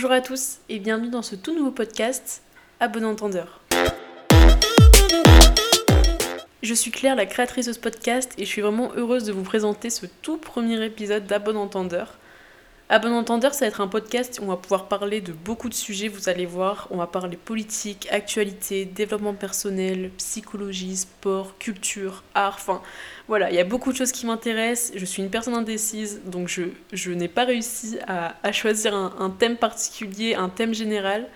Bonjour à tous et bienvenue dans ce tout nouveau podcast à bon entendeur. Je suis Claire, la créatrice de ce podcast, et je suis vraiment heureuse de vous présenter ce tout premier épisode d'À bon entendeur. À bon entendeur, ça va être un podcast où on va pouvoir parler de beaucoup de sujets, vous allez voir. On va parler politique, actualité, développement personnel, psychologie, sport, culture, art, enfin voilà, il y a beaucoup de choses qui m'intéressent. Je suis une personne indécise, donc je, je n'ai pas réussi à, à choisir un, un, thème particulier, un thème général.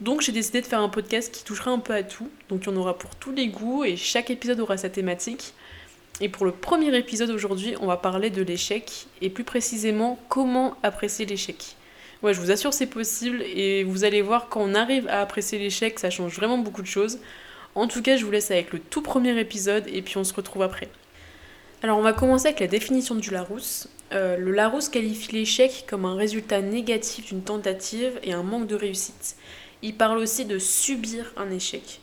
Donc j'ai décidé de faire un podcast qui touchera un peu à tout. Donc il y en aura pour tous les goûts et chaque épisode aura sa thématique. Et pour le premier épisode aujourd'hui, on va parler de l'échec et plus précisément comment apprécier l'échec. Ouais, je vous assure c'est possible et vous allez voir quand on arrive à apprécier l'échec, ça change vraiment beaucoup de choses. En tout cas, je vous laisse avec le tout premier épisode et puis on se retrouve après. Alors on va commencer avec la définition du Larousse. Euh, le Larousse qualifie l'échec comme un résultat négatif d'une tentative et un manque de réussite. Il parle aussi de subir un échec.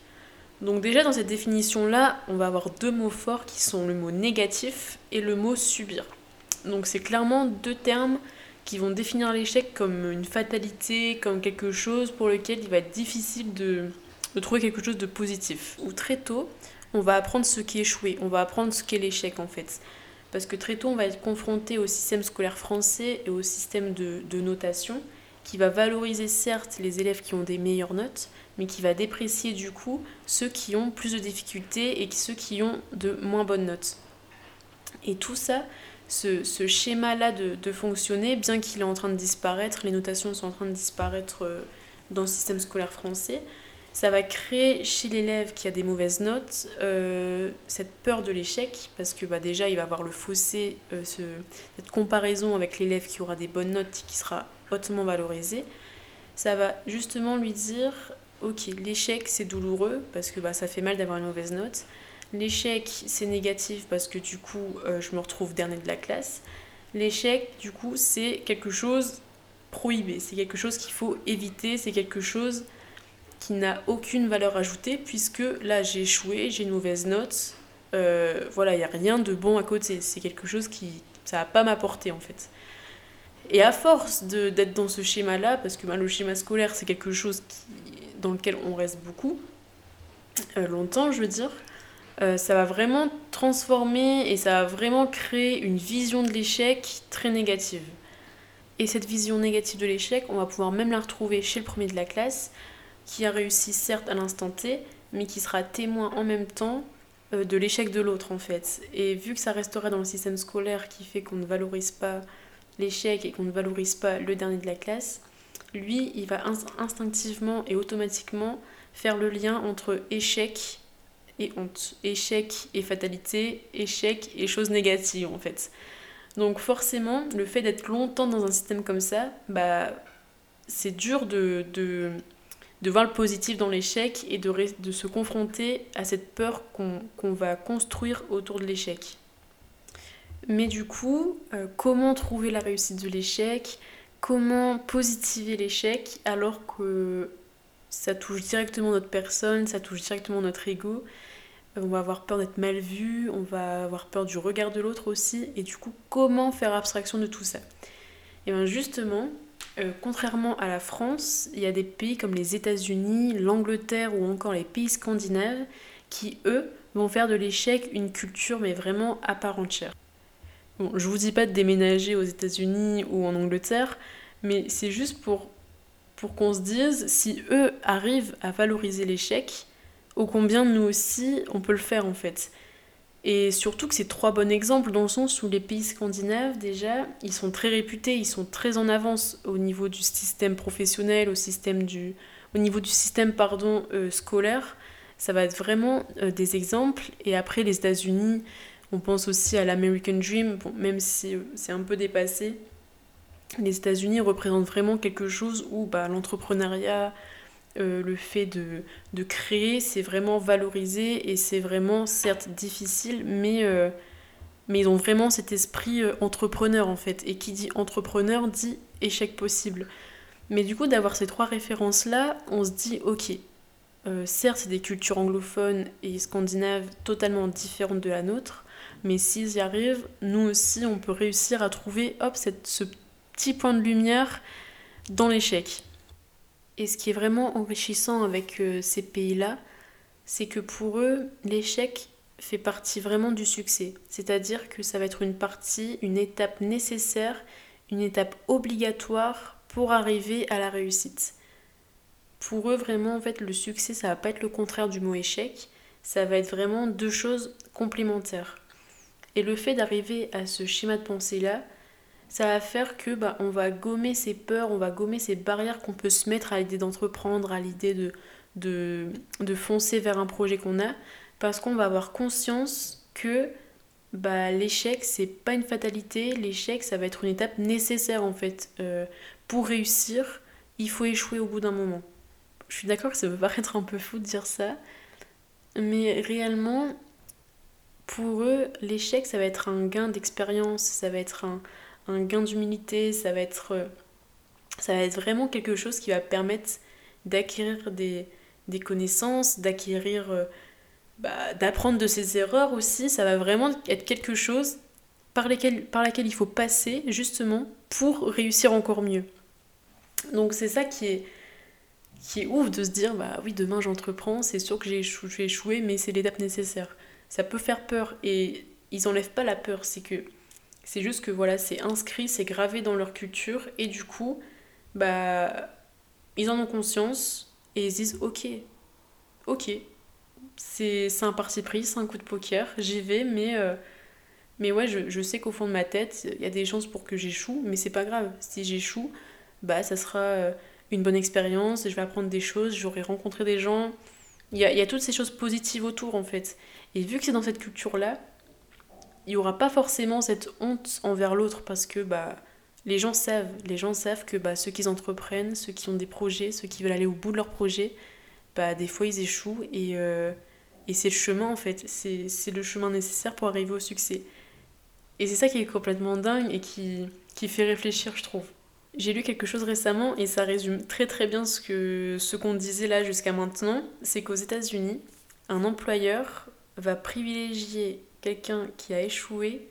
Donc déjà dans cette définition-là, on va avoir deux mots forts qui sont le mot négatif et le mot subir. Donc c'est clairement deux termes qui vont définir l'échec comme une fatalité, comme quelque chose pour lequel il va être difficile de, trouver quelque chose de positif. Ou très tôt, on va apprendre ce qui est échoué, on va apprendre ce qu'est l'échec en fait. Parce que très tôt, on va être confronté au système scolaire français et au système de notation qui va valoriser certes les élèves qui ont des meilleures notes, mais qui va déprécier du coup ceux qui ont plus de difficultés et ceux qui ont de moins bonnes notes. Et tout ça, ce, ce schéma-là de, de, fonctionner, bien qu'il est en train de disparaître, les notations sont en train de disparaître euh, dans le système scolaire français, ça va créer chez l'élève qui a des mauvaises notes euh, cette peur de l'échec, parce que bah, déjà il va avoir le fossé, euh, ce, cette comparaison avec l'élève qui aura des bonnes notes, qui sera hautement valorisé. Ça va justement lui dire ok, l'échec c'est douloureux parce que bah, ça fait mal d'avoir une mauvaise note. L'échec c'est négatif parce que du coup euh, je me retrouve dernier de la classe. L'échec du coup c'est quelque chose prohibé, c'est quelque chose qu'il faut éviter, c'est quelque chose qui n'a aucune valeur ajoutée puisque là j'ai échoué, j'ai une mauvaise note. Euh, voilà, il n'y a rien de bon à côté. C'est quelque chose qui ça va pas m'apporter en fait. Et à force d'être dans ce schéma-là, parce que bah, le schéma scolaire c'est quelque chose qui, dans lequel on reste beaucoup, euh, longtemps je veux dire, euh, ça va vraiment transformer et ça va vraiment créer une vision de l'échec très négative. Et cette vision négative de l'échec, on va pouvoir même la retrouver chez le premier de la classe, qui a réussi certes à l'instant T, mais qui sera témoin en même temps euh, de l'échec de l'autre en fait. Et vu que ça restera dans le système scolaire qui fait qu'on ne valorise pas l'échec et qu'on ne valorise pas le dernier de la classe, lui, il va instinctivement et automatiquement faire le lien entre échec et honte, échec et fatalité, échec et choses négatives en fait. Donc forcément, le fait d'être longtemps dans un système comme ça, bah, c'est dur de, de, de, voir le positif dans l'échec et de, de, se confronter à cette peur qu'on qu va construire autour de l'échec. Mais du coup, euh, comment trouver la réussite de l'échec? Comment positiver l'échec alors que ça touche directement notre personne, ça touche directement notre ego? On va avoir peur d'être mal vu, on va avoir peur du regard de l'autre aussi. Et du coup, comment faire abstraction de tout ça? Et bien justement, euh, contrairement à la France, il y a des pays comme les États-Unis, l'Angleterre ou encore les pays scandinaves qui, eux, vont faire de l'échec une culture mais vraiment à part entière. Bon, je vous dis pas de déménager aux États-Unis ou en Angleterre, mais c'est juste pour, pour qu'on se dise si eux arrivent à valoriser l'échec, au combien nous aussi on peut le faire en fait. Et surtout que c'est trois bons exemples dans le sens où les pays scandinaves déjà, ils sont très réputés, ils sont très en avance au niveau du système professionnel, au, système du, au niveau du système pardon, euh, scolaire. Ça va être vraiment euh, des exemples. Et après les États-Unis, on pense aussi à l'American Dream, bon, même si c'est un peu dépassé. Les États-Unis représentent vraiment quelque chose où bah, l'entrepreneuriat, euh, le fait de, de créer, c'est vraiment valorisé et c'est vraiment certes difficile, mais, euh, mais ils ont vraiment cet esprit euh, entrepreneur en fait. Et qui dit entrepreneur dit échec possible. Mais du coup, d'avoir ces trois références-là, on se dit ok, euh, certes, c'est des cultures anglophones et scandinaves totalement différentes de la nôtre, mais s'ils y arrivent, nous aussi, on peut réussir à trouver hop, ce petit point de lumière dans l'échec. Et ce qui est vraiment enrichissant avec euh, ces pays-là, c'est que pour eux, l'échec fait partie vraiment du succès. C'est-à-dire que ça va être une partie, une étape nécessaire, une étape obligatoire pour arriver à la réussite. Pour eux, vraiment, en fait, le succès, ça va pas être le contraire du mot échec, ça va être vraiment deux choses complémentaires. Et le fait d'arriver à ce schéma de pensée-là, ça va faire que bah, on va gommer ces peurs, on va gommer ces barrières qu'on peut se mettre à l'idée d'entreprendre, à l'idée de, foncer vers un projet qu'on a, parce qu'on va avoir conscience que bah, l'échec, c'est pas une fatalité, l'échec, ça va être une étape nécessaire en fait. Euh, pour réussir, il faut échouer au bout d'un moment. Je suis d'accord que ça peut paraître un peu fou de dire ça, mais réellement, pour eux, l'échec, ça va être un gain d'expérience, ça va être un, gain d'humilité, ça va être euh, ça va vraiment quelque chose qui va permettre d'acquérir des, connaissances, d'acquérir euh, bah, d'apprendre de ses erreurs aussi, ça va vraiment être quelque chose par, laquelle il faut passer justement pour réussir encore mieux. Donc c'est ça qui est, qui est ouf de se dire bah oui demain j'entreprends, c'est sûr que j'ai échoué, mais c'est l'étape nécessaire. Ça peut faire peur et ils enlèvent pas la peur, c'est que c'est juste que voilà, c'est inscrit, c'est gravé dans leur culture et du coup, bah, ils en ont conscience et ils se disent ok, ok, c'est un parti pris, c'est un coup de poker, j'y vais, mais, euh, mais ouais, je, je sais qu'au fond de ma tête, il y a des chances pour que j'échoue, mais c'est pas grave. Si j'échoue, bah, ça sera euh, une bonne expérience, je vais apprendre des choses, j'aurai rencontré des gens. Il y a, toutes ces choses positives autour en fait. Et vu que c'est dans cette culture-là, il n'y aura pas forcément cette honte envers l'autre parce que bah, les gens savent, les gens savent que bah, ceux qui entreprennent, ceux qui ont des projets, ceux qui veulent aller au bout de leur projet, bah, des fois ils échouent et, euh, et c'est le chemin en fait, c'est le chemin nécessaire pour arriver au succès. Et c'est ça qui est complètement dingue et qui, qui fait réfléchir, je trouve. J'ai lu quelque chose récemment et ça résume très très bien ce qu'on ce qu'on disait là jusqu'à maintenant. C'est qu'aux États-Unis, un employeur va privilégier quelqu'un qui a échoué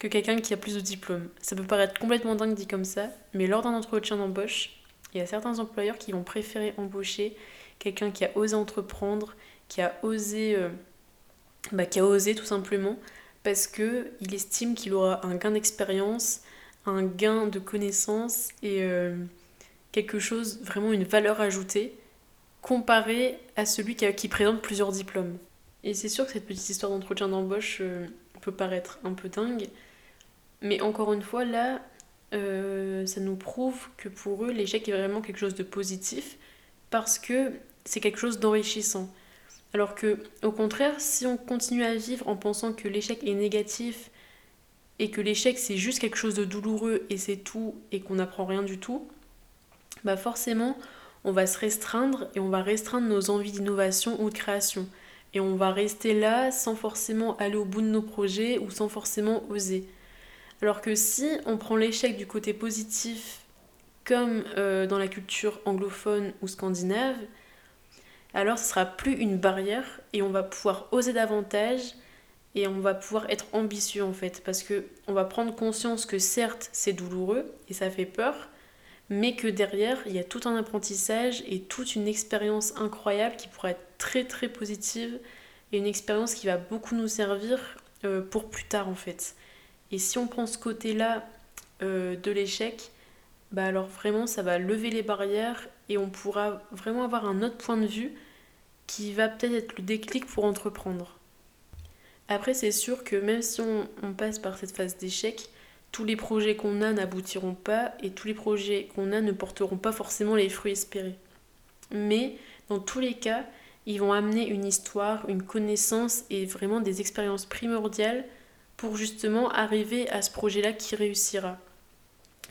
que quelqu'un qui a plus de diplômes. Ça peut paraître complètement dingue dit comme ça, mais lors d'un entretien d'embauche, il y a certains employeurs qui vont préférer embaucher quelqu'un qui a osé entreprendre, qui a osé, euh, bah, qui a osé tout simplement, parce que il estime qu'il aura un gain d'expérience, un gain de connaissances et euh, quelque chose, vraiment une valeur ajoutée, comparé à celui qui présente plusieurs diplômes. Et c'est sûr que cette petite histoire d'entretien d'embauche euh, peut paraître un peu dingue, mais encore une fois, là, euh, ça nous prouve que pour eux, l'échec est vraiment quelque chose de positif parce que c'est quelque chose d'enrichissant. Alors que, au contraire, si on continue à vivre en pensant que l'échec est négatif et que l'échec c'est juste quelque chose de douloureux et c'est tout et qu'on n'apprend rien du tout, bah forcément, on va se restreindre et on va restreindre nos envies d'innovation ou de création et on va rester là sans forcément aller au bout de nos projets ou sans forcément oser. Alors que si on prend l'échec du côté positif, comme euh, dans la culture anglophone ou scandinave, alors ce sera plus une barrière et on va pouvoir oser davantage et on va pouvoir être ambitieux en fait parce que on va prendre conscience que certes c'est douloureux et ça fait peur mais que derrière il y a tout un apprentissage et toute une expérience incroyable qui pourrait être très très positive et une expérience qui va beaucoup nous servir euh, pour plus tard en fait. Et si on prend ce côté-là euh, de l'échec, bah alors vraiment ça va lever les barrières et on pourra vraiment avoir un autre point de vue qui va peut-être être le déclic pour entreprendre. Après c'est sûr que même si on, passe par cette phase d'échec, tous les projets qu'on a n'aboutiront pas et tous les projets qu'on a ne porteront pas forcément les fruits espérés. Mais dans tous les cas, ils vont amener une histoire, une connaissance et vraiment des expériences primordiales pour justement arriver à ce projet-là qui réussira.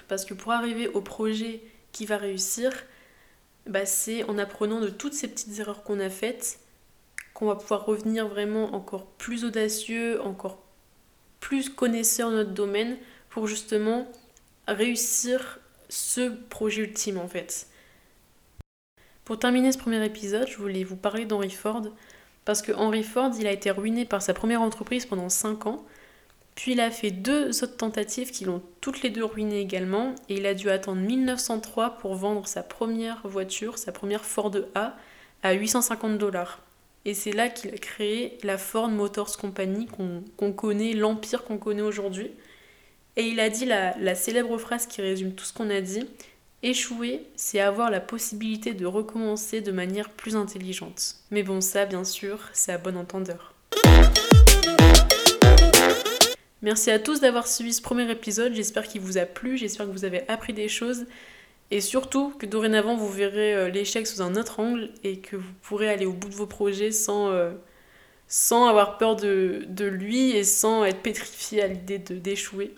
Parce que pour arriver au projet qui va réussir, bah c'est en apprenant de toutes ces petites erreurs qu'on a faites qu'on va pouvoir revenir vraiment encore plus audacieux, encore plus connaisseur de notre domaine pour justement réussir ce projet ultime en fait. Pour terminer ce premier épisode, je voulais vous parler d'Henry Ford, parce que Henry Ford, il a été ruiné par sa première entreprise pendant 5 ans, Puis il a fait deux autres tentatives qui l'ont toutes les deux ruinées également, et il a dû attendre 1903 pour vendre sa première voiture, sa première Ford A, à 850 dollars. Et c'est là qu'il a créé la Ford Motors Company qu'on connaît, l'empire qu'on connaît aujourd'hui. Et il a dit la, célèbre phrase qui résume tout ce qu'on a dit, Échouer, c'est avoir la possibilité de recommencer de manière plus intelligente. Mais bon, ça, bien sûr, c'est à bon entendeur. Merci à tous d'avoir suivi ce premier épisode, j'espère qu'il vous a plu, j'espère que vous avez appris des choses et surtout que dorénavant vous verrez euh, l'échec sous un autre angle et que vous pourrez aller au bout de vos projets sans, euh, avoir peur de, lui et sans être pétrifié à l'idée d'échouer.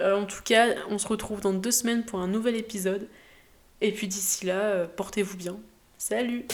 Euh, en tout cas, on se retrouve dans deux semaines pour un nouvel épisode. Et puis d'ici là, portez-vous bien. Salut